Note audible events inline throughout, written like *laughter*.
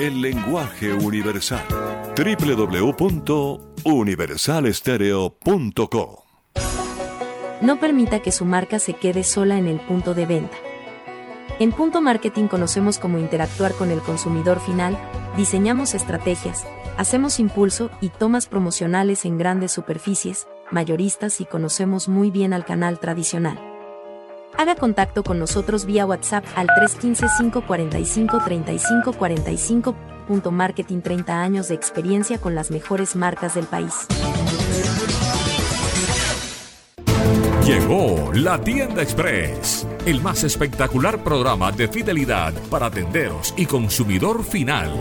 el lenguaje universal. www.universalestereo.co No permita que su marca se quede sola en el punto de venta. En Punto Marketing conocemos cómo interactuar con el consumidor final, diseñamos estrategias, hacemos impulso y tomas promocionales en grandes superficies, mayoristas y conocemos muy bien al canal tradicional. Haga contacto con nosotros vía WhatsApp al 315-545-3545. Punto Marketing 30 años de experiencia con las mejores marcas del país. Llegó la Tienda Express, el más espectacular programa de fidelidad para tenderos y consumidor final.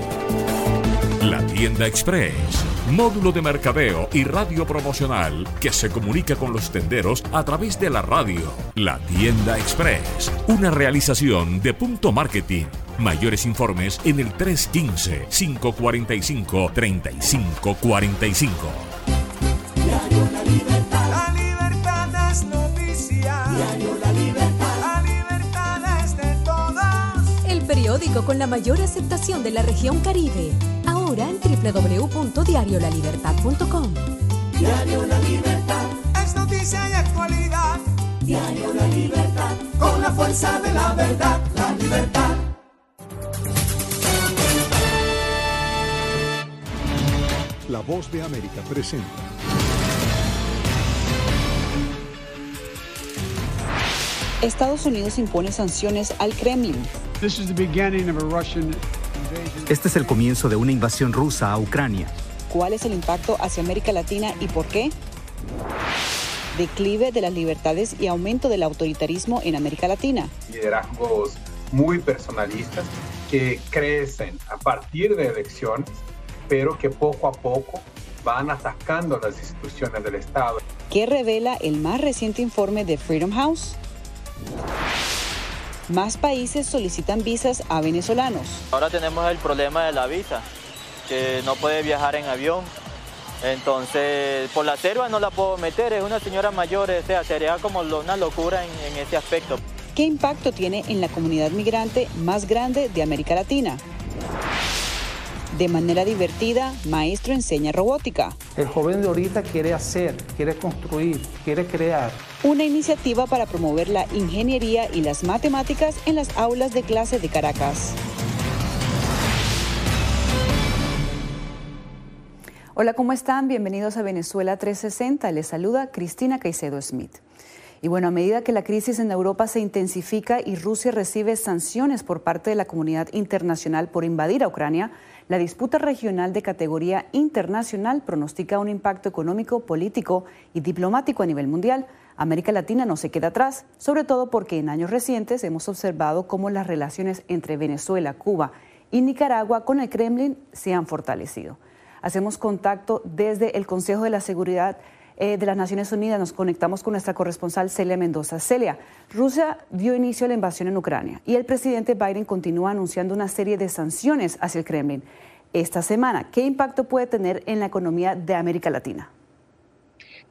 La Tienda Express, módulo de mercadeo y radio promocional que se comunica con los tenderos a través de la radio. La Tienda Express, una realización de Punto Marketing. Mayores informes en el 315-545-3545. La libertad es noticia. La libertad es de todos. El periódico con la mayor aceptación de la región Caribe. Ahora en www.diariolalibertad.com. Diario La Libertad es noticia y actualidad. Diario La Libertad con la fuerza de la verdad. La libertad. La voz de América presenta. Estados Unidos impone sanciones al Kremlin. Este es el comienzo de una invasión rusa a Ucrania. ¿Cuál es el impacto hacia América Latina y por qué? Declive de las libertades y aumento del autoritarismo en América Latina. liderazgos muy personalistas que crecen a partir de elecciones, pero que poco a poco van atacando las instituciones del Estado. ¿Qué revela el más reciente informe de Freedom House? Más países solicitan visas a venezolanos. Ahora tenemos el problema de la visa, que no puede viajar en avión. Entonces, por la selva no la puedo meter, es una señora mayor, o sea, sería como una locura en, en ese aspecto. ¿Qué impacto tiene en la comunidad migrante más grande de América Latina? De manera divertida, maestro enseña robótica. El joven de ahorita quiere hacer, quiere construir, quiere crear. Una iniciativa para promover la ingeniería y las matemáticas en las aulas de clase de Caracas. Hola, ¿cómo están? Bienvenidos a Venezuela 360. Les saluda Cristina Caicedo Smith. Y bueno, a medida que la crisis en Europa se intensifica y Rusia recibe sanciones por parte de la comunidad internacional por invadir a Ucrania, la disputa regional de categoría internacional pronostica un impacto económico, político y diplomático a nivel mundial. América Latina no se queda atrás, sobre todo porque en años recientes hemos observado cómo las relaciones entre Venezuela, Cuba y Nicaragua con el Kremlin se han fortalecido. Hacemos contacto desde el Consejo de la Seguridad eh, de las Naciones Unidas. Nos conectamos con nuestra corresponsal Celia Mendoza. Celia, Rusia dio inicio a la invasión en Ucrania y el presidente Biden continúa anunciando una serie de sanciones hacia el Kremlin. Esta semana, ¿qué impacto puede tener en la economía de América Latina?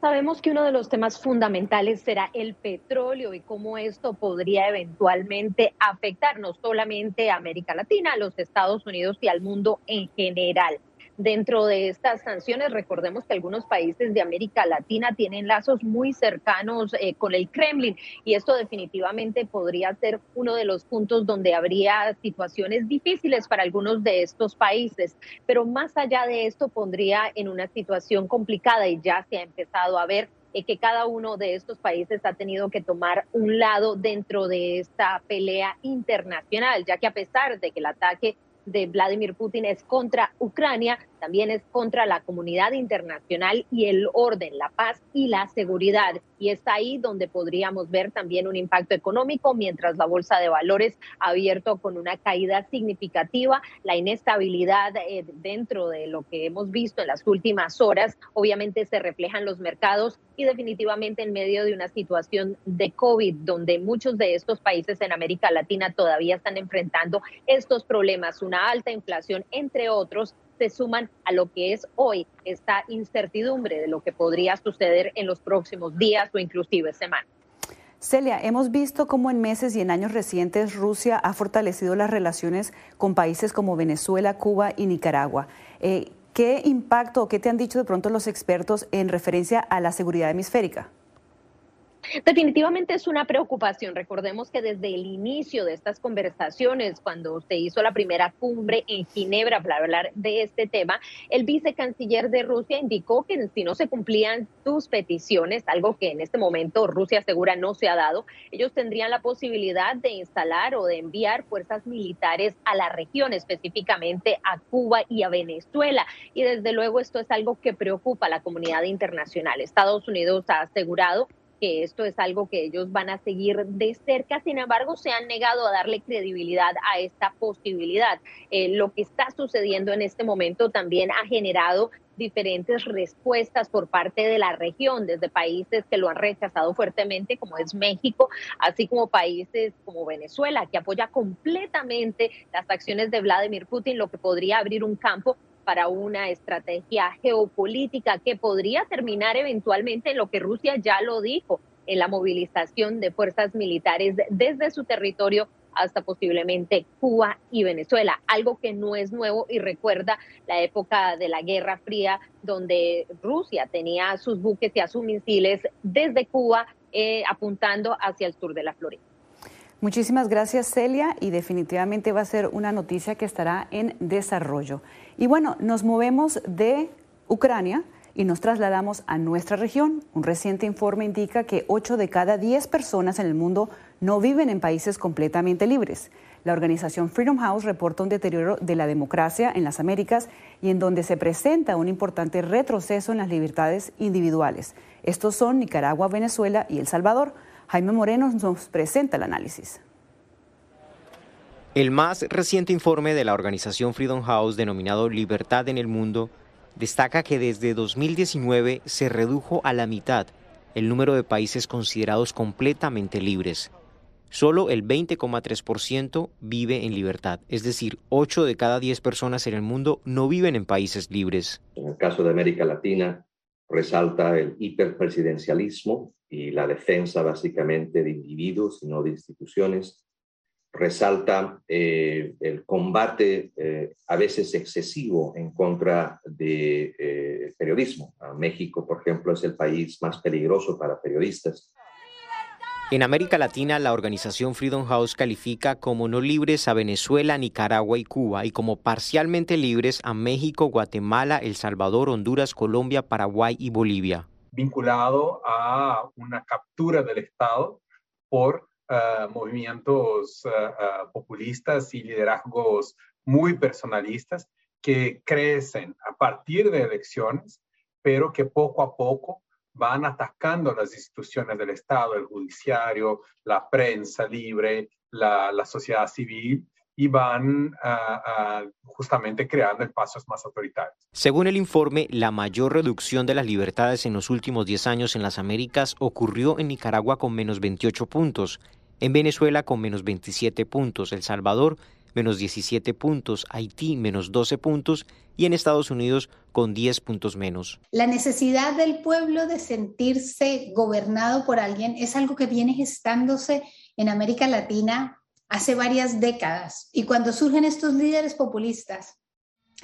Sabemos que uno de los temas fundamentales será el petróleo y cómo esto podría eventualmente afectar no solamente a América Latina, a los Estados Unidos y al mundo en general. Dentro de estas sanciones, recordemos que algunos países de América Latina tienen lazos muy cercanos eh, con el Kremlin y esto definitivamente podría ser uno de los puntos donde habría situaciones difíciles para algunos de estos países. Pero más allá de esto, pondría en una situación complicada y ya se ha empezado a ver eh, que cada uno de estos países ha tenido que tomar un lado dentro de esta pelea internacional, ya que a pesar de que el ataque de Vladimir Putin es contra Ucrania, también es contra la comunidad internacional y el orden, la paz y la seguridad. Y está ahí donde podríamos ver también un impacto económico, mientras la bolsa de valores ha abierto con una caída significativa, la inestabilidad eh, dentro de lo que hemos visto en las últimas horas, obviamente se reflejan los mercados y definitivamente en medio de una situación de COVID, donde muchos de estos países en América Latina todavía están enfrentando estos problemas, una alta inflación, entre otros, se suman a lo que es hoy esta incertidumbre de lo que podría suceder en los próximos días o inclusive semanas. Celia, hemos visto cómo en meses y en años recientes Rusia ha fortalecido las relaciones con países como Venezuela, Cuba y Nicaragua. Eh, ¿Qué impacto o qué te han dicho de pronto los expertos en referencia a la seguridad hemisférica? Definitivamente es una preocupación. Recordemos que desde el inicio de estas conversaciones, cuando se hizo la primera cumbre en Ginebra para hablar de este tema, el vicecanciller de Rusia indicó que si no se cumplían sus peticiones, algo que en este momento Rusia asegura no se ha dado, ellos tendrían la posibilidad de instalar o de enviar fuerzas militares a la región, específicamente a Cuba y a Venezuela. Y desde luego esto es algo que preocupa a la comunidad internacional. Estados Unidos ha asegurado que esto es algo que ellos van a seguir de cerca, sin embargo se han negado a darle credibilidad a esta posibilidad. Eh, lo que está sucediendo en este momento también ha generado diferentes respuestas por parte de la región, desde países que lo han rechazado fuertemente, como es México, así como países como Venezuela, que apoya completamente las acciones de Vladimir Putin, lo que podría abrir un campo para una estrategia geopolítica que podría terminar eventualmente en lo que Rusia ya lo dijo, en la movilización de fuerzas militares desde su territorio hasta posiblemente Cuba y Venezuela, algo que no es nuevo y recuerda la época de la Guerra Fría, donde Rusia tenía sus buques y a sus misiles desde Cuba eh, apuntando hacia el sur de la Florida. Muchísimas gracias Celia y definitivamente va a ser una noticia que estará en desarrollo. Y bueno, nos movemos de Ucrania y nos trasladamos a nuestra región. Un reciente informe indica que 8 de cada 10 personas en el mundo no viven en países completamente libres. La organización Freedom House reporta un deterioro de la democracia en las Américas y en donde se presenta un importante retroceso en las libertades individuales. Estos son Nicaragua, Venezuela y El Salvador. Jaime Moreno nos presenta el análisis. El más reciente informe de la organización Freedom House, denominado Libertad en el Mundo, destaca que desde 2019 se redujo a la mitad el número de países considerados completamente libres. Solo el 20,3% vive en libertad, es decir, 8 de cada 10 personas en el mundo no viven en países libres. En el caso de América Latina, resalta el hiperpresidencialismo y la defensa básicamente de individuos y no de instituciones. Resalta eh, el combate eh, a veces excesivo en contra del de, eh, periodismo. México, por ejemplo, es el país más peligroso para periodistas. En América Latina, la organización Freedom House califica como no libres a Venezuela, Nicaragua y Cuba y como parcialmente libres a México, Guatemala, El Salvador, Honduras, Colombia, Paraguay y Bolivia. Vinculado a una captura del Estado por uh, movimientos uh, uh, populistas y liderazgos muy personalistas que crecen a partir de elecciones, pero que poco a poco van atacando las instituciones del Estado, el judiciario, la prensa libre, la, sociedad civil y van uh, uh, justamente creando espacios más autoritarios. Según el informe, la mayor reducción de las libertades en los últimos 10 años en las Américas ocurrió en Nicaragua con menos 28 puntos, en Venezuela con menos 27 puntos, El Salvador menos 17 puntos, Haití menos 12 puntos y en Estados Unidos con 10 puntos menos. La necesidad del pueblo de sentirse gobernado por alguien es algo que viene gestándose en América Latina hace varias décadas. Y cuando surgen estos líderes populistas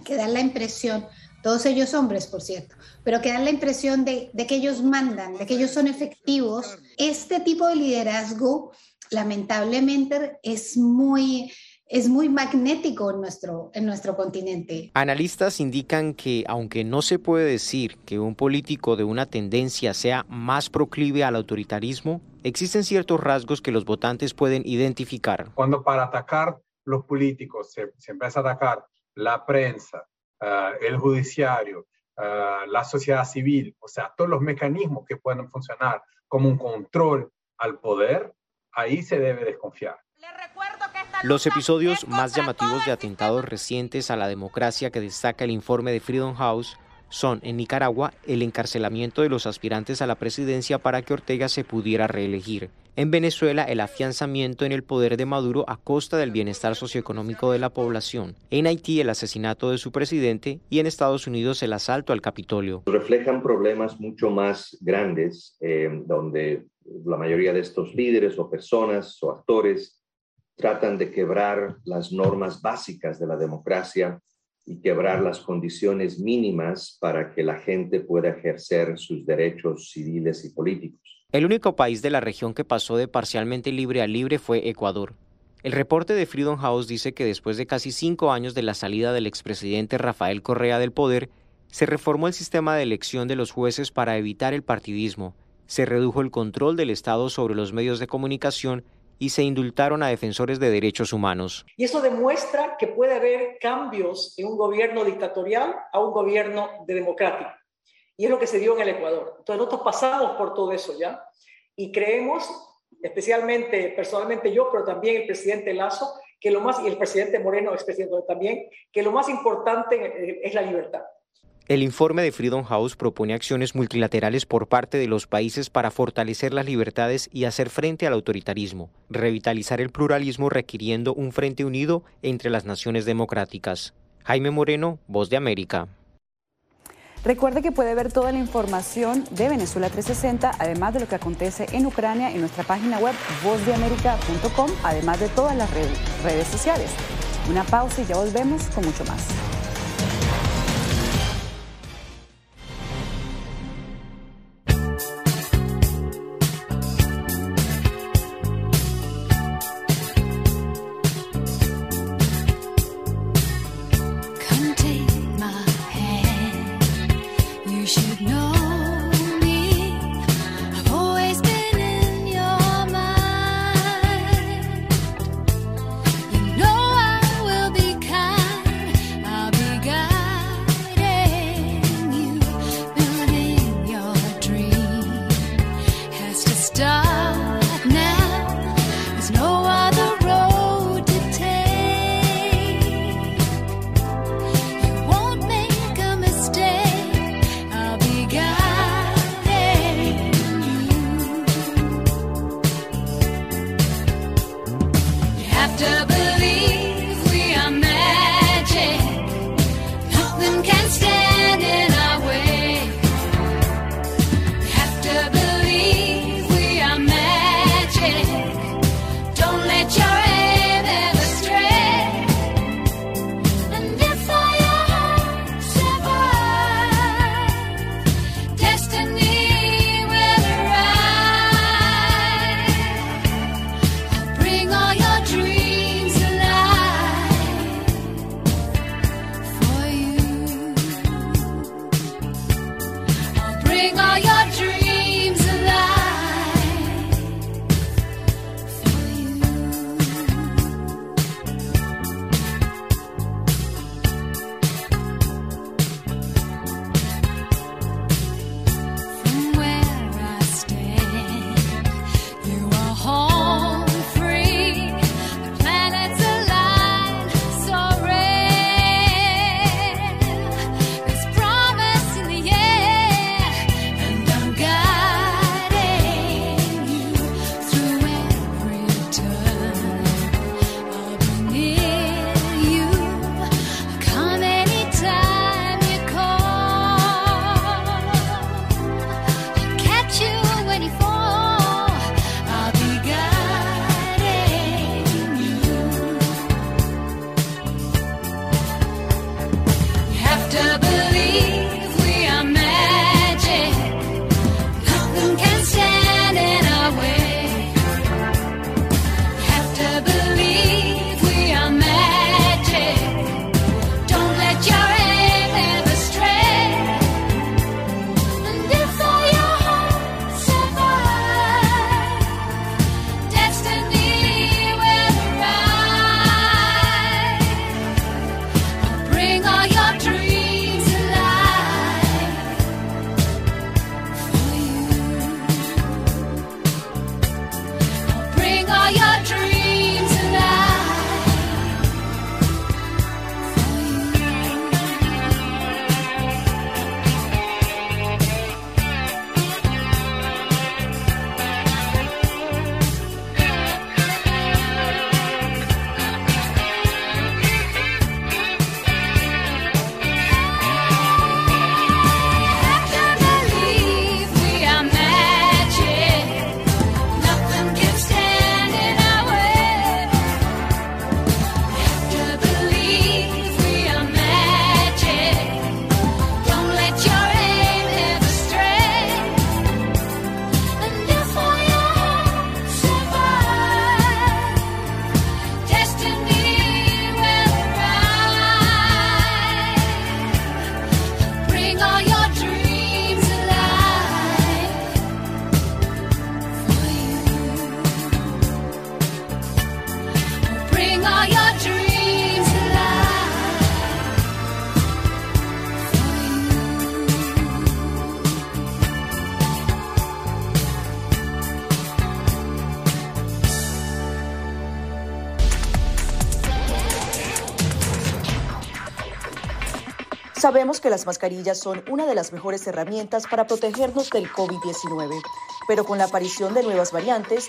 que dan la impresión, todos ellos hombres, por cierto, pero que dan la impresión de, de que ellos mandan, de que ellos son efectivos, este tipo de liderazgo lamentablemente es muy es muy magnético en nuestro, en nuestro continente. Analistas indican que aunque no se puede decir que un político de una tendencia sea más proclive al autoritarismo, existen ciertos rasgos que los votantes pueden identificar. Cuando para atacar los políticos se, se empieza a atacar la prensa, el judiciario, la sociedad civil, o sea, todos los mecanismos que pueden funcionar como un control al poder, ahí se debe desconfiar. Los episodios más llamativos de atentados recientes a la democracia que destaca el informe de Freedom House son en Nicaragua el encarcelamiento de los aspirantes a la presidencia para que Ortega se pudiera reelegir. En Venezuela, el afianzamiento en el poder de Maduro a costa del bienestar socioeconómico de la población. En Haití, el asesinato de su presidente y en Estados Unidos, el asalto al Capitolio. Reflejan problemas mucho más grandes, eh, donde la mayoría de estos líderes o personas o actores tratan de quebrar las normas básicas de la democracia y quebrar las condiciones mínimas para que la gente pueda ejercer sus derechos civiles y políticos. El único país de la región que pasó de parcialmente libre a libre fue Ecuador. El reporte de Freedom House dice que después de casi cinco años de la salida del expresidente Rafael Correa del poder, se reformó el sistema de elección de los jueces para evitar el partidismo, se redujo el control del Estado sobre los medios de comunicación y se indultaron a defensores de derechos humanos. Y eso demuestra que puede haber cambios en un gobierno dictatorial a un gobierno de democrático. Y es lo que se dio en el Ecuador. Entonces nosotros pasamos por todo eso ya y creemos, especialmente personalmente yo, pero también el presidente Lazo, que lo más, y el presidente Moreno, expresidente también, que lo más importante es la libertad. El informe de Freedom House propone acciones multilaterales por parte de los países para fortalecer las libertades y hacer frente al autoritarismo, revitalizar el pluralismo requiriendo un frente unido entre las naciones democráticas. Jaime Moreno, Voz de América. Recuerde que puede ver toda la información de Venezuela 360, además de lo que acontece en Ucrania, en nuestra página web vozdeamerica.com, además de todas las redes sociales. Una pausa y ya volvemos con mucho más. Sabemos que las mascarillas son una de las mejores herramientas para protegernos del COVID-19, pero con la aparición de nuevas variantes,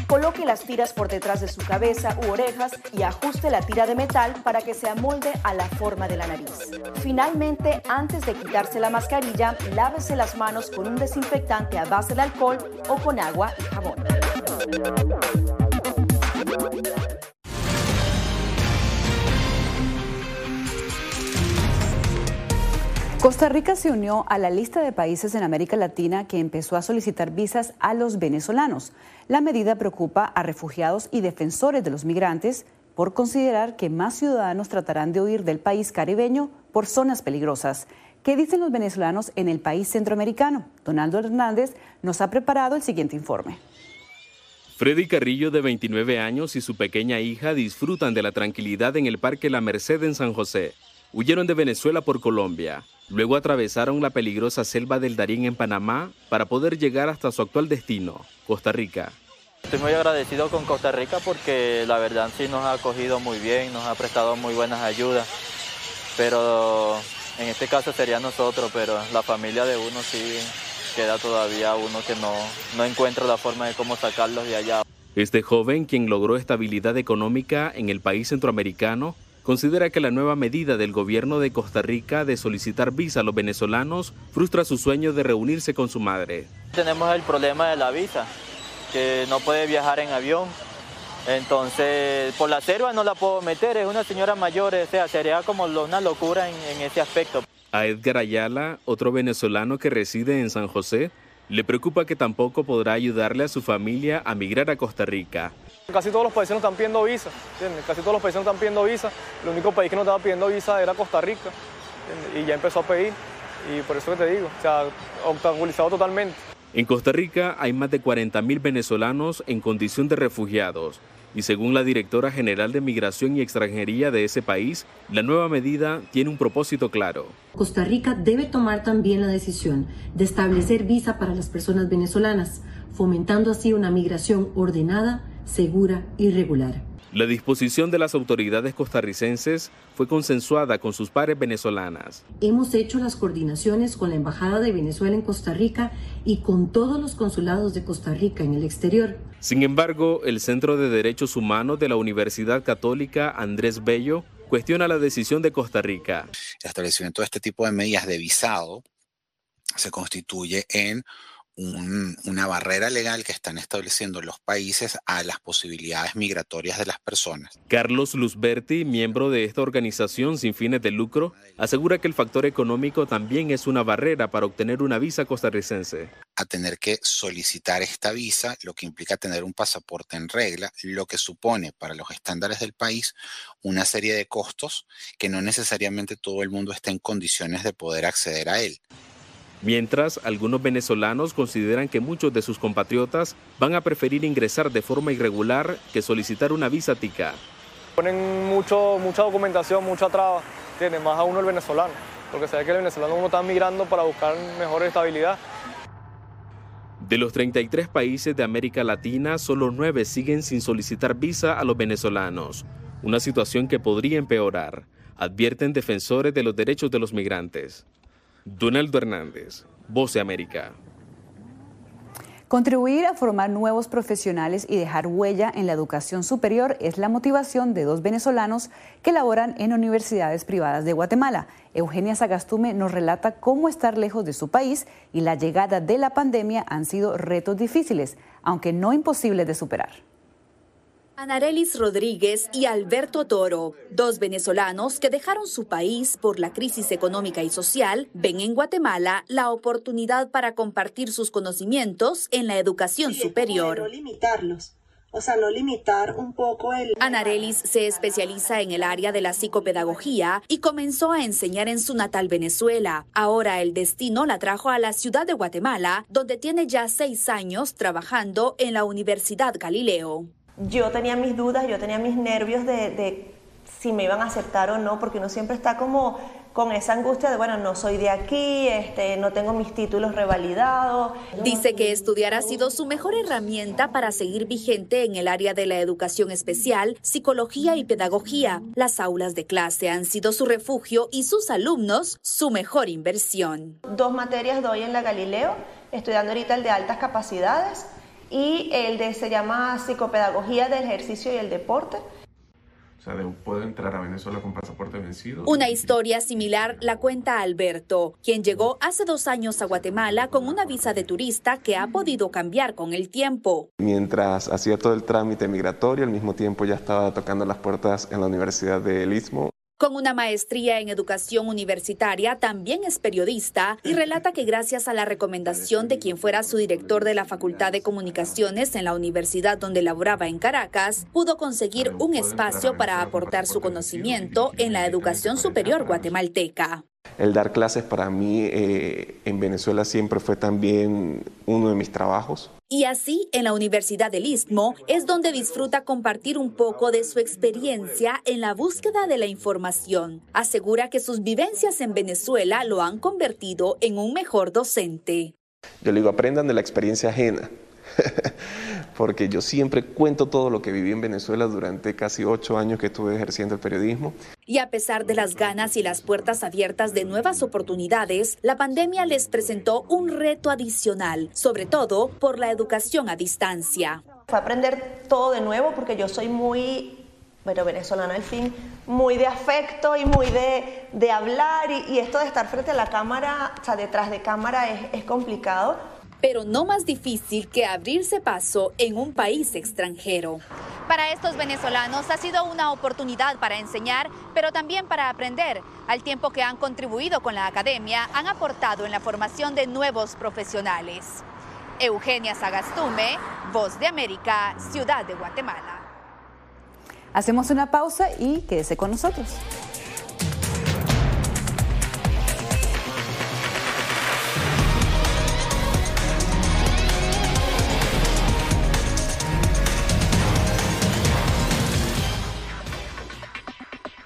Coloque las tiras por detrás de su cabeza u orejas y ajuste la tira de metal para que se amolde a la forma de la nariz. Finalmente, antes de quitarse la mascarilla, lávese las manos con un desinfectante a base de alcohol o con agua y jabón. Costa Rica se unió a la lista de países en América Latina que empezó a solicitar visas a los venezolanos. La medida preocupa a refugiados y defensores de los migrantes por considerar que más ciudadanos tratarán de huir del país caribeño por zonas peligrosas. ¿Qué dicen los venezolanos en el país centroamericano? Donaldo Hernández nos ha preparado el siguiente informe. Freddy Carrillo, de 29 años, y su pequeña hija disfrutan de la tranquilidad en el Parque La Merced en San José. Huyeron de Venezuela por Colombia. Luego atravesaron la peligrosa selva del Darién en Panamá para poder llegar hasta su actual destino, Costa Rica. Estoy muy agradecido con Costa Rica porque la verdad sí nos ha acogido muy bien, nos ha prestado muy buenas ayudas, pero en este caso sería nosotros, pero la familia de uno sí queda todavía uno que no, no encuentra la forma de cómo sacarlos de allá. Este joven, quien logró estabilidad económica en el país centroamericano, considera que la nueva medida del gobierno de Costa Rica de solicitar visa a los venezolanos frustra su sueño de reunirse con su madre. Tenemos el problema de la visa, que no puede viajar en avión. Entonces, por la selva no la puedo meter, es una señora mayor, o sea, sería como una locura en, en ese aspecto. A Edgar Ayala, otro venezolano que reside en San José, le preocupa que tampoco podrá ayudarle a su familia a migrar a Costa Rica. Casi todos los países nos están pidiendo visa, ¿entiendes? Casi todos los países nos están pidiendo visa. El único país que no estaba pidiendo visa era Costa Rica, ¿entiendes? Y ya empezó a pedir. Y por eso que te digo, se ha obstaculizado totalmente. En Costa Rica hay más de 40.000 venezolanos en condición de refugiados y según la directora general de Migración y Extranjería de ese país, la nueva medida tiene un propósito claro. Costa Rica debe tomar también la decisión de establecer visa para las personas venezolanas, fomentando así una migración ordenada, segura y regular. La disposición de las autoridades costarricenses fue consensuada con sus pares venezolanas. Hemos hecho las coordinaciones con la Embajada de Venezuela en Costa Rica y con todos los consulados de Costa Rica en el exterior. Sin embargo, el Centro de Derechos Humanos de la Universidad Católica Andrés Bello cuestiona la decisión de Costa Rica. El establecimiento de este tipo de medidas de visado se constituye en un, una barrera legal que están estableciendo los países a las posibilidades migratorias de las personas. Carlos Luzberti, miembro de esta organización sin fines de lucro, asegura que el factor económico también es una barrera para obtener una visa costarricense. A tener que solicitar esta visa, lo que implica tener un pasaporte en regla, lo que supone para los estándares del país una serie de costos que no necesariamente todo el mundo está en condiciones de poder acceder a él. Mientras, algunos venezolanos consideran que muchos de sus compatriotas van a preferir ingresar de forma irregular que solicitar una visa tica. Ponen mucho, mucha documentación, mucha traba, tiene más a uno el venezolano, porque sabe que el venezolano uno está migrando para buscar mejor estabilidad. De los 33 países de América Latina, solo 9 siguen sin solicitar visa a los venezolanos, una situación que podría empeorar, advierten defensores de los derechos de los migrantes. Donaldo Hernández, Voz de América. Contribuir a formar nuevos profesionales y dejar huella en la educación superior es la motivación de dos venezolanos que laboran en universidades privadas de Guatemala. Eugenia Sagastume nos relata cómo estar lejos de su país y la llegada de la pandemia han sido retos difíciles, aunque no imposibles de superar. Anarelis Rodríguez y Alberto Toro, dos venezolanos que dejaron su país por la crisis económica y social, ven en Guatemala la oportunidad para compartir sus conocimientos en la educación superior. No limitarlos. O sea, no limitar un poco el... Anarelis se especializa en el área de la psicopedagogía y comenzó a enseñar en su natal Venezuela. Ahora el destino la trajo a la ciudad de Guatemala, donde tiene ya seis años trabajando en la Universidad Galileo yo tenía mis dudas, yo tenía mis nervios de, si me iban a aceptar o no, porque uno siempre está como con esa angustia de, bueno, no soy de aquí, este, no tengo mis títulos revalidados. Dice que estudiar ha sido su mejor herramienta para seguir vigente en el área de la educación especial, psicología y pedagogía. Las aulas de clase han sido su refugio y sus alumnos su mejor inversión. Dos materias doy en la Galileo, estudiando ahorita el de altas capacidades y el de se llama Psicopedagogía del Ejercicio y el Deporte. O sea, puedo entrar a Venezuela con pasaporte vencido. Una historia similar la cuenta Alberto, quien llegó hace dos años a Guatemala con una visa de turista que ha podido cambiar con el tiempo. Mientras hacía todo el trámite migratorio, al mismo tiempo ya estaba tocando las puertas en la Universidad del Istmo. Con una maestría en educación universitaria, también es periodista y relata que gracias a la recomendación de quien fuera su director de la Facultad de Comunicaciones en la universidad donde laboraba en Caracas, pudo conseguir un espacio para aportar su conocimiento en la educación superior guatemalteca. El dar clases para mí eh, en Venezuela siempre fue también uno de mis trabajos. Y así, en la Universidad del Istmo, es donde disfruta compartir un poco de su experiencia en la búsqueda de la información. Asegura que sus vivencias en Venezuela lo han convertido en un mejor docente. Yo le digo, aprendan de la experiencia ajena. *laughs* porque yo siempre cuento todo lo que viví en Venezuela durante casi ocho años que estuve ejerciendo el periodismo. Y a pesar de las ganas y las puertas abiertas de nuevas oportunidades, la pandemia les presentó un reto adicional, sobre todo por la educación a distancia. Fue aprender todo de nuevo porque yo soy muy bueno, venezolano al fin, muy de afecto y muy de, de hablar y, y, esto de estar frente a la cámara, o sea, detrás de cámara es, es complicado pero no más difícil que abrirse paso en un país extranjero. Para estos venezolanos ha sido una oportunidad para enseñar, pero también para aprender. Al tiempo que han contribuido con la academia, han aportado en la formación de nuevos profesionales. Eugenia Sagastume, Voz de América, Ciudad de Guatemala. Hacemos una pausa y quédese con nosotros.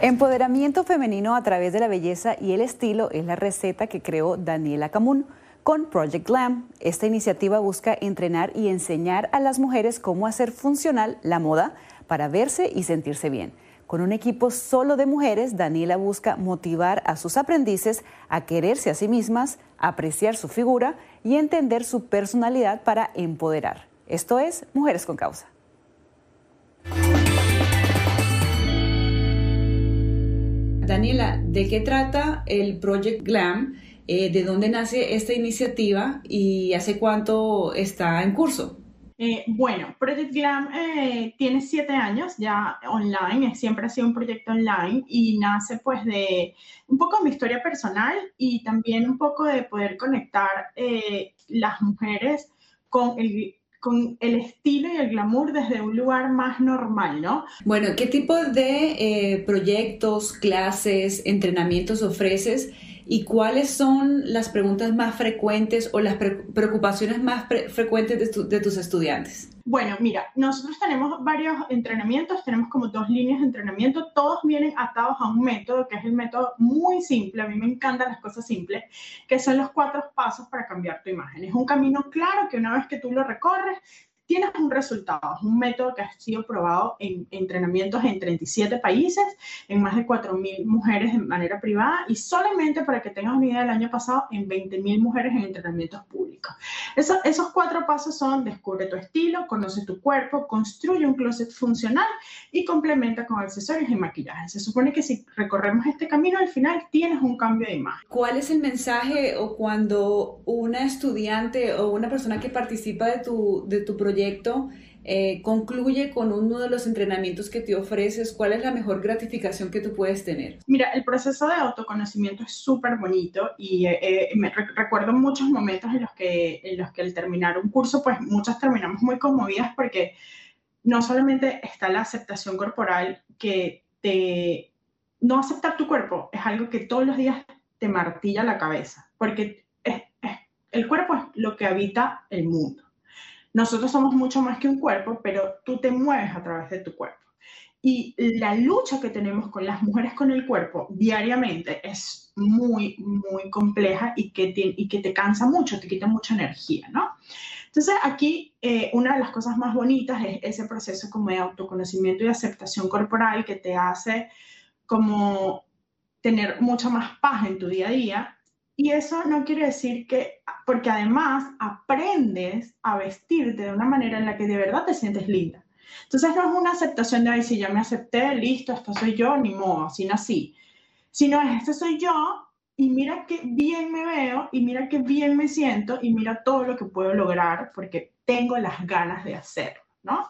Empoderamiento femenino a través de la belleza y el estilo es la receta que creó Daniela Camun con Project Glam. Esta iniciativa busca entrenar y enseñar a las mujeres cómo hacer funcional la moda para verse y sentirse bien. Con un equipo solo de mujeres, Daniela busca motivar a sus aprendices a quererse a sí mismas, apreciar su figura y entender su personalidad para empoderar. Esto es Mujeres con Causa. Daniela, ¿de qué trata el Project Glam? Eh, ¿De dónde nace esta iniciativa y hace cuánto está en curso? Eh, bueno, Project Glam eh, tiene siete años ya online, siempre ha sido un proyecto online y nace pues de un poco mi historia personal y también un poco de poder conectar las mujeres con el, con el estilo y el glamour desde un lugar más normal, ¿no? Bueno, ¿qué tipo de proyectos, clases, entrenamientos ofreces? Y cuáles son las preguntas más frecuentes o las preocupaciones más frecuentes de, tus estudiantes? Bueno, mira, nosotros tenemos varios entrenamientos, tenemos como dos líneas de entrenamiento, todos vienen atados a un método que es el método muy simple, a mí me encantan las cosas simples, que son los cuatro pasos para cambiar tu imagen. Es un camino claro que una vez que tú lo recorres, tienes un resultado. Es un método que ha sido probado en entrenamientos en 37 países, en más de 4.000 mujeres de manera privada y solamente para que tengas una idea del año pasado en 20.000 mujeres en entrenamientos públicos. esos cuatro pasos son descubre tu estilo, conoce tu cuerpo, construye un closet funcional y complementa con accesorios y maquillaje. Se supone que si recorremos este camino al final tienes un cambio de imagen. ¿Cuál es el mensaje o cuando una estudiante o una persona que participa de tu, de tu proyecto eh, concluye con uno de los entrenamientos que te ofreces, ¿cuál es la mejor gratificación que tú puedes tener? Mira, el proceso de autoconocimiento es súper bonito y eh, eh, me recuerdo muchos momentos en los, que, en los que al terminar un curso, pues muchas terminamos muy conmovidas porque no solamente está la aceptación corporal que. No aceptar tu cuerpo es algo que todos los días te martilla la cabeza, porque el cuerpo es lo que habita el mundo. Nosotros somos mucho más que un cuerpo, pero tú te mueves a través de tu cuerpo. Y la lucha que tenemos con las mujeres con el cuerpo diariamente es muy, muy compleja y que te, y que te cansa mucho, te quita mucha energía, ¿no? Entonces aquí eh, una de las cosas más bonitas es ese proceso como de autoconocimiento y aceptación corporal que te hace como tener mucha más paz en tu día a día y eso no quiere decir que, porque además aprendes a vestirte de una manera en la que de verdad te sientes linda. Entonces no es una aceptación de, ay, si ya me acepté, listo, esto soy yo, ni modo, así nací. Sino es, este soy yo y mira qué bien me veo y mira qué bien me siento y mira todo lo que puedo lograr porque tengo las ganas de hacerlo, ¿no?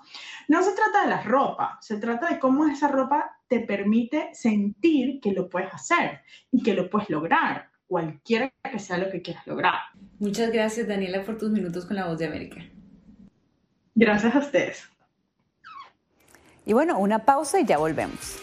No se trata de la ropa, se trata de cómo esa ropa te permite sentir que lo puedes hacer y que lo puedes lograr cualquiera que sea lo que quieras lograr. Muchas gracias, Daniela, por tus minutos con la voz de América. Gracias a ustedes. Y bueno, una pausa y ya volvemos.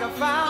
Like I found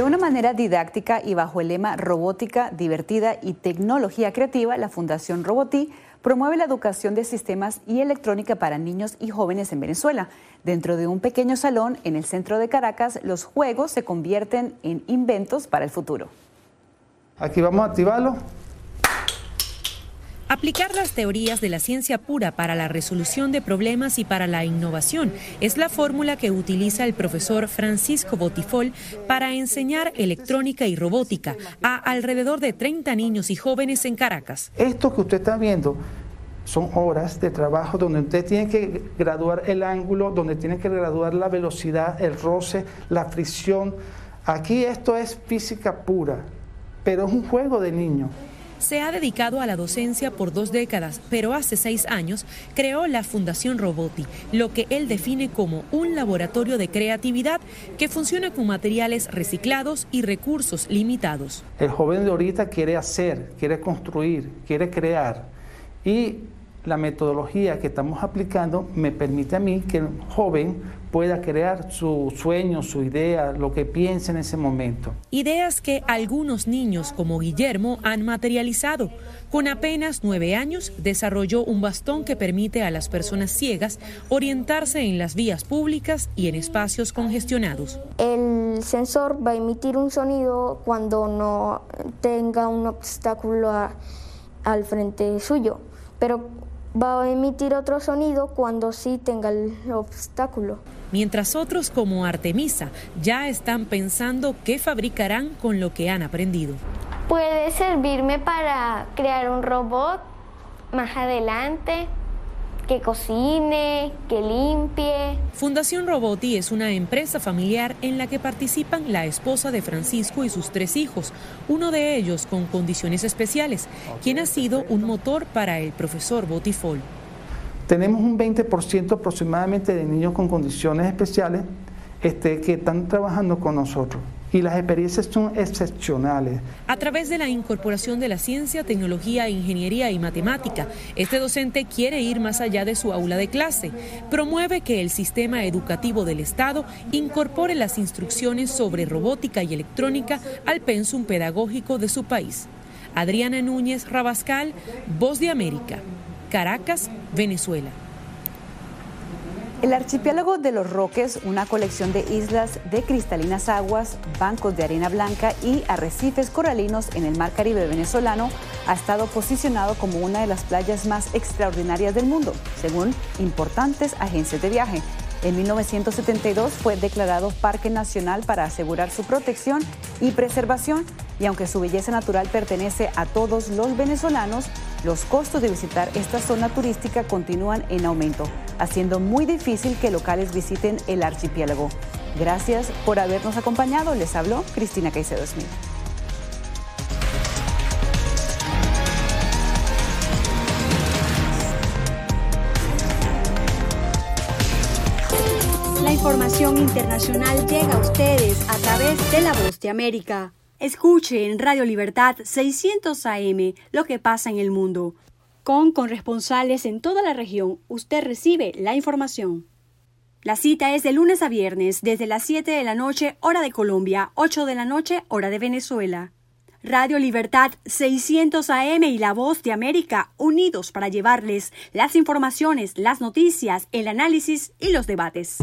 De una manera didáctica y bajo el lema Robótica divertida y tecnología creativa, la Fundación Robotí promueve la educación de sistemas y electrónica para niños y jóvenes en Venezuela. Dentro de un pequeño salón en el centro de Caracas, los juegos se convierten en inventos para el futuro. Aquí vamos a activarlo. Aplicar las teorías de la ciencia pura para la resolución de problemas y para la innovación es la fórmula que utiliza el profesor Francisco Botifol para enseñar electrónica y robótica a alrededor de 30 niños y jóvenes en Caracas. Esto que usted está viendo son horas de trabajo donde usted tiene que graduar el ángulo, donde tiene que graduar la velocidad, el roce, la fricción. Aquí esto es física pura, pero es un juego de niños. Se ha dedicado a la docencia por dos décadas, pero hace seis años creó la Fundación Roboti, lo que él define como un laboratorio de creatividad que funciona con materiales reciclados y recursos limitados. El joven de ahorita quiere hacer, quiere construir, quiere crear. Y la metodología que estamos aplicando me permite a mí que el joven pueda crear su sueño, su idea, lo que piense en ese momento. Ideas que algunos niños como Guillermo han materializado. Con apenas nueve años desarrolló un bastón que permite a las personas ciegas orientarse en las vías públicas y en espacios congestionados. El sensor va a emitir un sonido cuando no tenga un obstáculo a- al frente suyo, pero va a emitir otro sonido cuando sí tenga el obstáculo. Mientras otros como Artemisa ya están pensando qué fabricarán con lo que han aprendido. Puede servirme para crear un robot más adelante, que cocine, que limpie. Fundación Roboti es una empresa familiar en la que participan la esposa de Francisco y sus tres hijos, uno de ellos con condiciones especiales, quien ha sido un motor para el profesor Botifol. Tenemos un 20% aproximadamente de niños con condiciones especiales este, que están trabajando con nosotros. Y las experiencias son excepcionales. A través de la incorporación de la ciencia, tecnología, ingeniería y matemática, este docente quiere ir más allá de su aula de clase. Promueve que el sistema educativo del Estado incorpore las instrucciones sobre robótica y electrónica al pensum pedagógico de su país. Adriana Núñez Rabascal, Voz de América, Caracas, Venezuela. El archipiélago de los Roques, una colección de islas de cristalinas aguas, bancos de arena blanca y arrecifes coralinos en el mar Caribe venezolano, ha estado posicionado como una de las playas más extraordinarias del mundo, según importantes agencias de viaje. En 1972 fue declarado Parque Nacional para asegurar su protección y preservación y aunque su belleza natural pertenece a todos los venezolanos, los costos de visitar esta zona turística continúan en aumento, haciendo muy difícil que locales visiten el archipiélago. Gracias por habernos acompañado. Les habló Cristina Caicedo Smith. La información internacional llega a ustedes a través de la voz América. Escuche en Radio Libertad 600 AM lo que pasa en el mundo. Con corresponsales en toda la región, usted recibe la información. La cita es de lunes a viernes desde las 7 de la noche, hora de Colombia, 8 de la noche, hora de Venezuela. Radio Libertad 600 AM y La Voz de América unidos para llevarles las informaciones, las noticias, el análisis y los debates.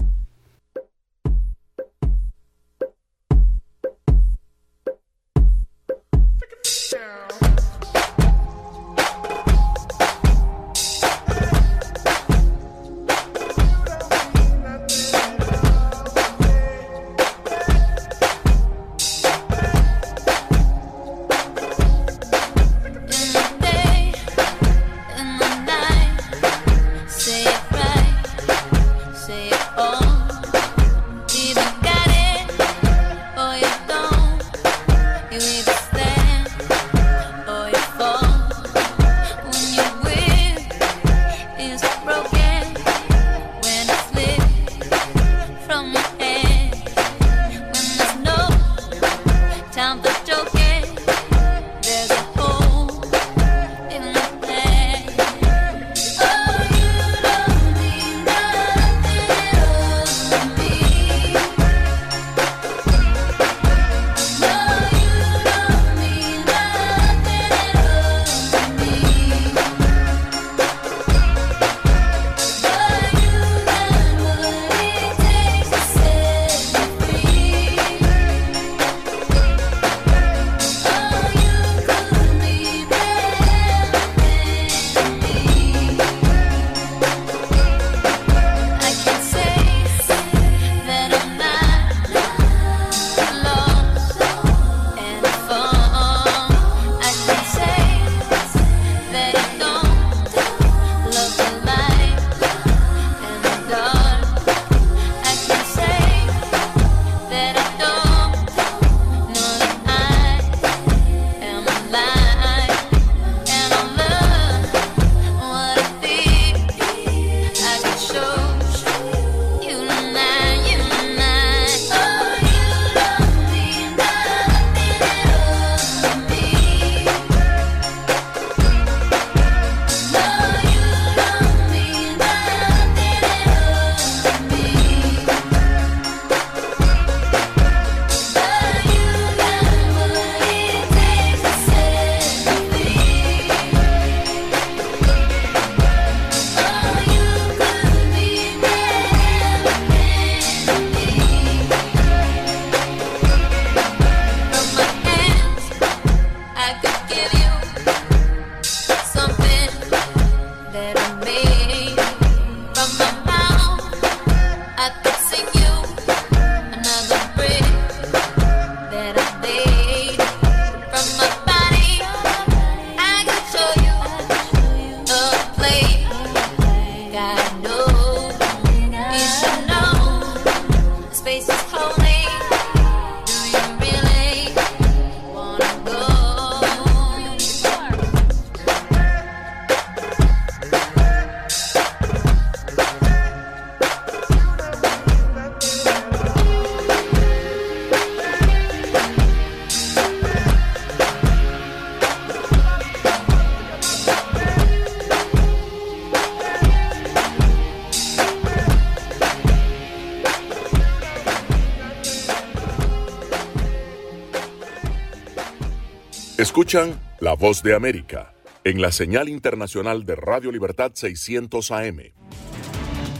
Escuchan La Voz de América en la señal internacional de Radio Libertad 600 AM.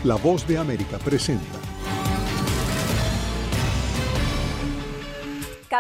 La Voz de América presenta.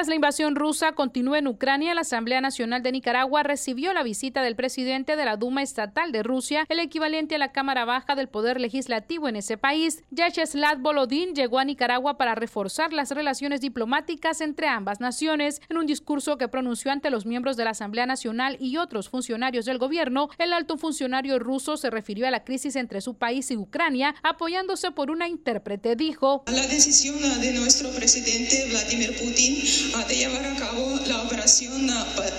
Mientras la invasión rusa continúa en Ucrania, la Asamblea Nacional de Nicaragua recibió la visita del presidente de la Duma Estatal de Rusia, el equivalente a la Cámara Baja del Poder Legislativo en ese país. Yacheslav Volodin llegó a Nicaragua para reforzar las relaciones diplomáticas entre ambas naciones. En un discurso que pronunció ante los miembros de la Asamblea Nacional y otros funcionarios del gobierno, el alto funcionario ruso se refirió a la crisis entre su país y Ucrania, apoyándose por una intérprete. Dijo: La decisión de nuestro presidente Vladimir Putin de llevar a cabo la operación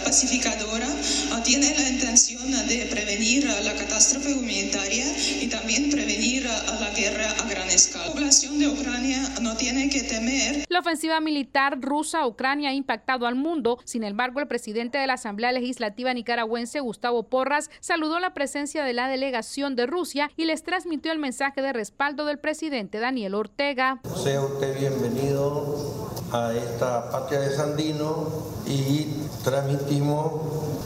pacificadora tiene la intención de prevenir la catástrofe humanitaria y también prevenir la guerra a gran escala. La población de Ucrania no tiene que temer. La ofensiva militar rusa a Ucrania ha impactado al mundo. Sin embargo, el presidente de la Asamblea Legislativa nicaragüense, Gustavo Porras, saludó la presencia de la delegación de Rusia y les transmitió el mensaje de respaldo del presidente Daniel Ortega. Sea usted bienvenido a esta patria de Sandino y transmitimos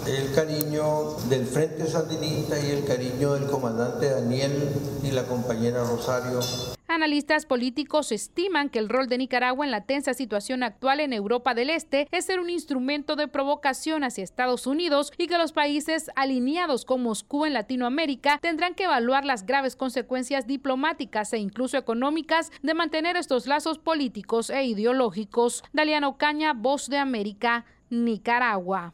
el cariño del Frente Sandinista y el cariño del comandante Daniel y la compañera Rosario. Analistas políticos estiman que el rol de Nicaragua en la tensa situación actual en Europa del Este es ser un instrumento de provocación hacia Estados Unidos y que los países alineados con Moscú en Latinoamérica tendrán que evaluar las graves consecuencias diplomáticas e incluso económicas de mantener estos lazos políticos e ideológicos. Daliano Caña, Voz de América, Nicaragua.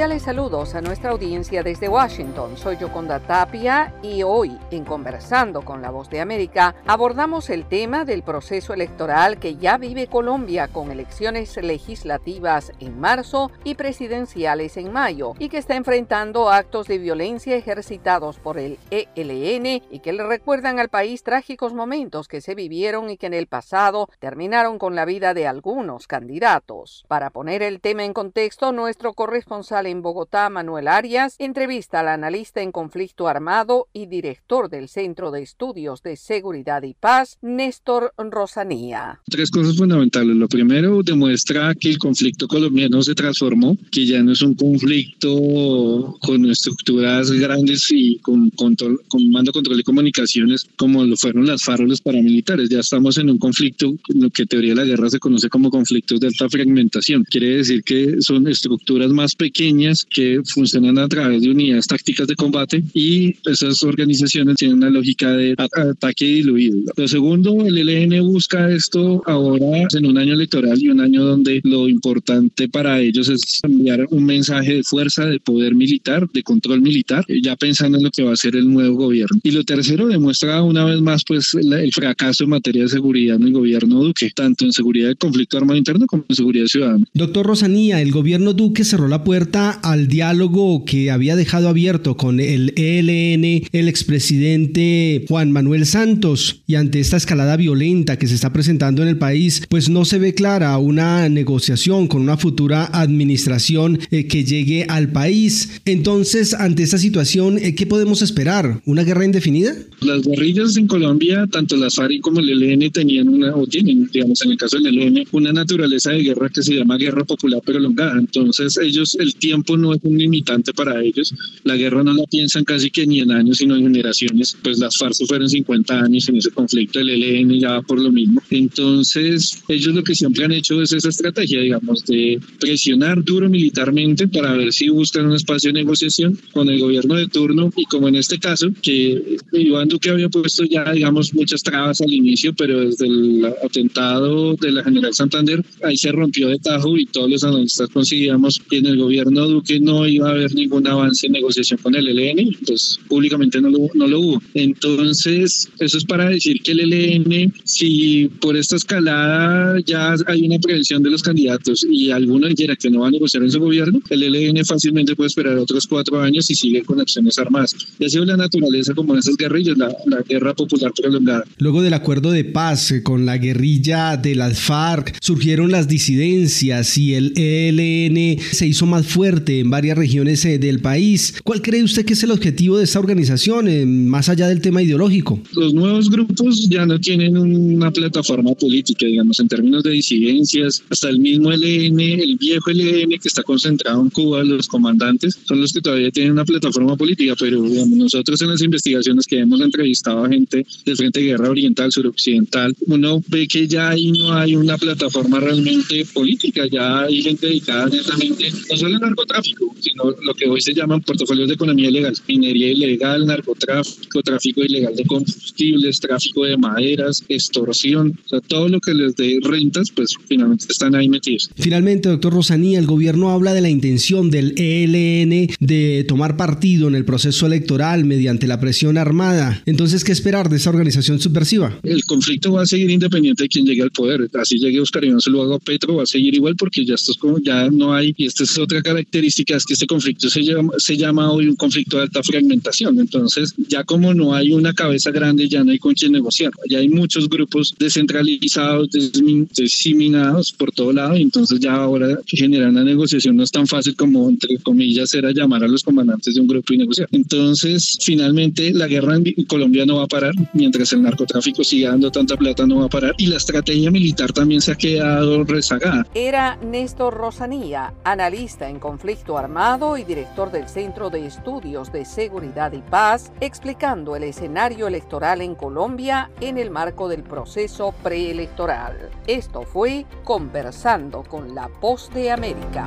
Cordiales saludos a nuestra audiencia desde Washington. Soy Yoconda Tapia y hoy, en Conversando con la Voz de América, abordamos el tema del proceso electoral que ya vive Colombia con elecciones legislativas en marzo y presidenciales en mayo y que está enfrentando actos de violencia ejercitados por el ELN y que le recuerdan al país trágicos momentos que se vivieron y que en el pasado terminaron con la vida de algunos candidatos. Para poner el tema en contexto, nuestro corresponsal en Bogotá, Manuel Arias, entrevista al analista en conflicto armado y director del Centro de Estudios de Seguridad y Paz, Néstor Rosanía. Tres cosas fundamentales. Lo primero, demuestra que el conflicto colombiano se transformó, que ya no es un conflicto con estructuras grandes y con, control, con mando, control y comunicaciones como lo fueron las FARC los paramilitares. Ya estamos en un conflicto, lo que en teoría de la guerra se conoce como conflictos de alta fragmentación. Quiere decir que son estructuras más pequeñas que funcionan a través de unidades tácticas de combate y esas organizaciones tienen una lógica de ataque diluido. Lo segundo, el ELN busca esto ahora en un año electoral y un año donde lo importante para ellos es enviar un mensaje de fuerza, de poder militar, de control militar, ya pensando en lo que va a ser el nuevo gobierno. Y lo tercero, demuestra una vez más pues el fracaso en materia de seguridad en el gobierno Duque, tanto en seguridad del conflicto armado interno como en seguridad ciudadana. Doctor Rosanía, el gobierno Duque cerró la puerta al diálogo que había dejado abierto con el ELN el expresidente Juan Manuel Santos y ante esta escalada violenta que se está presentando en el país, pues no se ve clara una negociación con una futura administración eh, que llegue al país. Entonces, ante esta situación, eh, ¿qué podemos esperar? ¿Una guerra indefinida? Las guerrillas en Colombia, tanto las FARC como el ELN tenían una, o tienen, digamos, en el caso del ELN, una naturaleza de guerra que se llama guerra popular prolongada. Entonces, ellos, el tiempo no es un limitante para ellos. La guerra no la piensan casi que ni en años, sino en generaciones. Pues las FARC fueron 50 años en ese conflicto, el ELN ya por lo mismo. Entonces, ellos lo que siempre han hecho es esa estrategia, digamos, de presionar duro militarmente para ver si buscan un espacio de negociación con el gobierno de turno y como en este caso, que Iván Duque había puesto ya, digamos, muchas trabas al inicio, pero desde el atentado de la General Santander, ahí se rompió de tajo y todos los analistas conseguíamos que en el gobierno Duque no iba a haber ningún avance en negociación con el ELN, pues públicamente no lo, no lo hubo. Entonces, eso es para decir que el ELN, si por esta escalada ya hay una prevención de los candidatos y alguno dijera que no va a negociar en su gobierno, el ELN fácilmente puede esperar otros cuatro años y sigue con acciones armadas. Y ha sido la naturaleza como esas guerrillas, la, la guerra popular prolongada. Luego del acuerdo de paz con la guerrilla de las FARC, surgieron las disidencias y el ELN se hizo más fuerte en varias regiones eh, del país. ¿Cuál cree usted que es el objetivo de esta organización, eh, más allá del tema ideológico? Los nuevos grupos ya no tienen una plataforma política, digamos, en términos de disidencias. Hasta el mismo ELN, el viejo ELN que está concentrado en Cuba, los comandantes, son los que todavía tienen una plataforma política, pero digamos, nosotros en las investigaciones que hemos entrevistado a gente del Frente de Guerra Oriental, Suroccidental, uno ve que ya ahí no hay una plataforma realmente política, ya hay gente dedicada netamente no solo al narcotráfico, sino lo que hoy se llaman portafolios de economía ilegal, minería ilegal, narcotráfico, tráfico ilegal de combustibles, tráfico de maderas, extorsión, o sea, todo lo que les dé rentas, pues finalmente están ahí metidos. Finalmente, doctor Rosanía, el gobierno habla de la intención del ELN de tomar partido en el proceso electoral mediante la presión armada. Entonces, ¿qué esperar de esa organización subversiva? El conflicto va a seguir independiente de quién llegue al poder. Así llegue Oscar Iván Zuluaga o Petro, va a seguir igual porque ya esto es como, ya no hay, y esta es otra característica es que este conflicto se llama, se llama hoy un conflicto de alta fragmentación. Entonces, ya como no hay una cabeza grande, ya no hay con quien negociar. Ya hay muchos grupos descentralizados, diseminados por todo lado, y entonces ya ahora generar una negociación no es tan fácil como, entre comillas, era llamar a los comandantes de un grupo y negociar. Entonces, finalmente, la guerra en Colombia no va a parar, mientras el narcotráfico siga dando tanta plata, no va a parar, y la estrategia militar también se ha quedado rezagada. Era Néstor Rosanía, analista en conflicto armado y director del Centro de Estudios de Seguridad y Paz, explicando el escenario electoral en Colombia en el marco del proceso preelectoral. Esto fue Conversando con la Voz de América.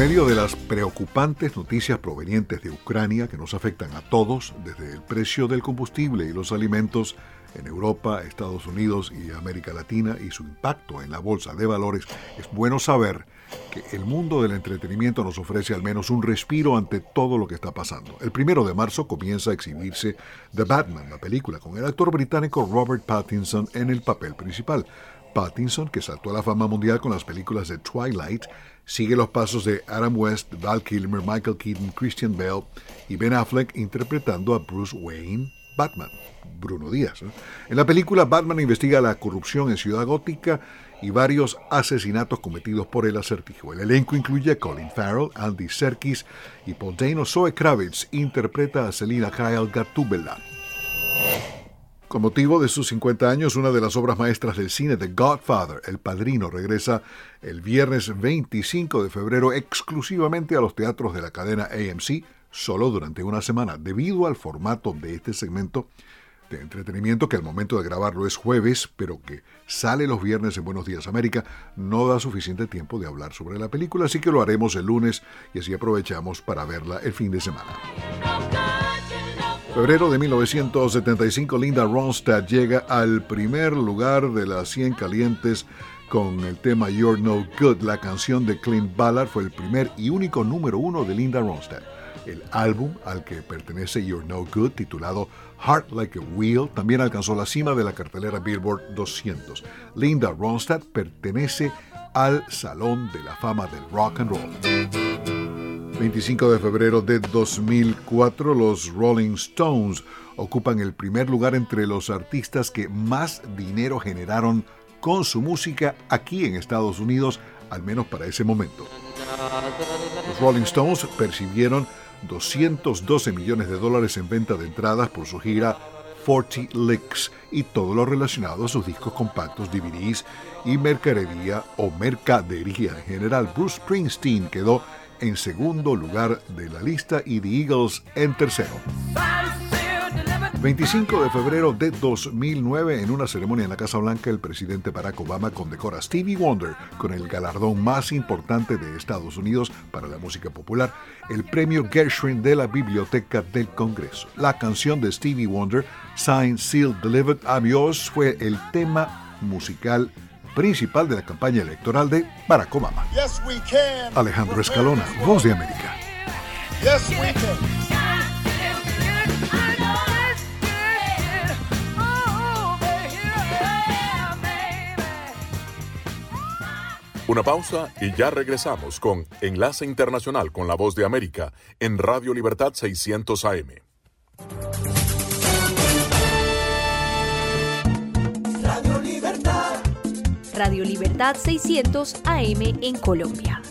Medio de las preocupantes noticias provenientes de Ucrania que nos afectan a todos, desde el precio del combustible y los alimentos en Europa, Estados Unidos y América Latina y su impacto en la bolsa de valores, es bueno saber que el mundo del entretenimiento nos ofrece al menos un respiro ante todo lo que está pasando. El primero de marzo comienza a exhibirse The Batman, la película, con el actor británico Robert Pattinson en el papel principal. Pattinson, que saltó a la fama mundial con las películas de Twilight, sigue los pasos de Adam West, Val Kilmer, Michael Keaton, Christian Bale y Ben Affleck interpretando a Bruce Wayne, Batman, Bruno Díaz. En la película, Batman investiga la corrupción en Ciudad Gótica y varios asesinatos cometidos por el acertijo. El elenco incluye a Colin Farrell, Andy Serkis y Paul Dano. Zoe Kravitz interpreta a Selina Kyle Gatubela. Con motivo de sus 50 años, una de las obras maestras del cine, The Godfather, El Padrino, regresa el viernes 25 de febrero exclusivamente a los teatros de la cadena AMC, solo durante una semana, debido al formato de este segmento de entretenimiento que al momento de grabarlo es jueves, pero que sale los viernes en Buenos Días América, no da suficiente tiempo de hablar sobre la película, así que lo haremos el lunes y así aprovechamos para verla el fin de semana. Febrero de 1975, Linda Ronstadt llega al primer lugar de las 100 calientes con el tema You're No Good. La canción de Clint Ballard fue el primer y único número uno de Linda Ronstadt. El álbum al que pertenece You're No Good, titulado Heart Like a Wheel, también alcanzó la cima de la cartelera Billboard 200. Linda Ronstadt pertenece al Salón de la Fama del Rock and Roll. 25 de febrero de 2004, los Rolling Stones ocupan el primer lugar entre los artistas que más dinero generaron con su música aquí en Estados Unidos, al menos para ese momento. Los Rolling Stones percibieron 212 millones de dólares en venta de entradas por su gira 40 Licks y todo lo relacionado a sus discos compactos, DVDs y mercadería o mercadería en general. Bruce Springsteen quedó en segundo lugar de la lista y The Eagles en tercero. 25 de febrero de 2009, en una ceremonia en la Casa Blanca, el presidente Barack Obama condecora a Stevie Wonder con el galardón más importante de Estados Unidos para la música popular, el premio Gershwin de la Biblioteca del Congreso. La canción de Stevie Wonder, Signed, Sealed, Delivered, Amios, fue el tema musical principal de la campaña electoral de Barack Obama. Alejandro Escalona, Voz de América. Una pausa y ya regresamos con Enlace Internacional con la Voz de América en Radio Libertad 600 AM. Radio Libertad 600 AM en Colombia.